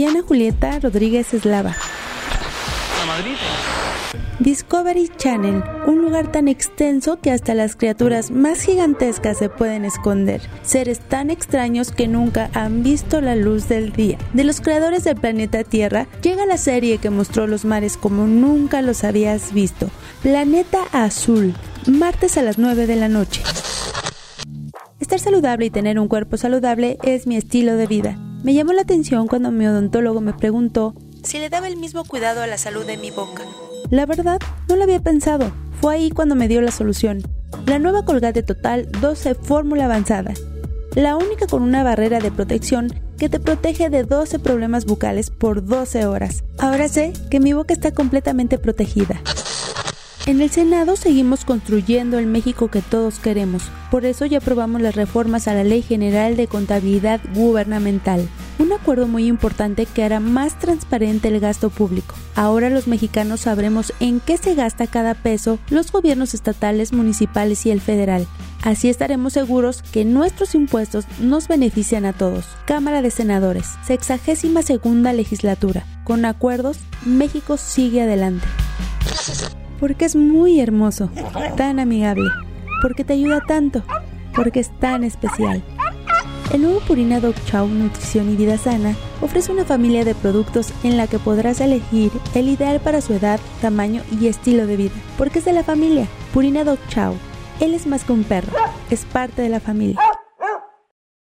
Diana Julieta Rodríguez Eslava. Discovery Channel, un lugar tan extenso que hasta las criaturas más gigantescas se pueden esconder, seres tan extraños que nunca han visto la luz del día. De los creadores del planeta Tierra, llega la serie que mostró los mares como nunca los habías visto, Planeta Azul, martes a las 9 de la noche. Estar saludable y tener un cuerpo saludable es mi estilo de vida. Me llamó la atención cuando mi odontólogo me preguntó si le daba el mismo cuidado a la salud de mi boca. La verdad, no lo había pensado. Fue ahí cuando me dio la solución. La nueva Colgate Total 12 Fórmula Avanzada. La única con una barrera de protección que te protege de 12 problemas bucales por 12 horas. Ahora sé que mi boca está completamente protegida. En el Senado seguimos construyendo el México que todos queremos. Por eso ya aprobamos las reformas a la Ley General de Contabilidad Gubernamental. Un acuerdo muy importante que hará más transparente el gasto público. Ahora los mexicanos sabremos en qué se gasta cada peso los gobiernos estatales, municipales y el federal. Así estaremos seguros que nuestros impuestos nos benefician a todos. Cámara de Senadores, sexagésima segunda legislatura. Con acuerdos, México sigue adelante porque es muy hermoso, tan amigable, porque te ayuda tanto, porque es tan especial. El nuevo Purina Dog Chow Nutrición y Vida Sana ofrece una familia de productos en la que podrás elegir el ideal para su edad, tamaño y estilo de vida, porque es de la familia. Purina Dog Chow. Él es más que un perro, es parte de la familia.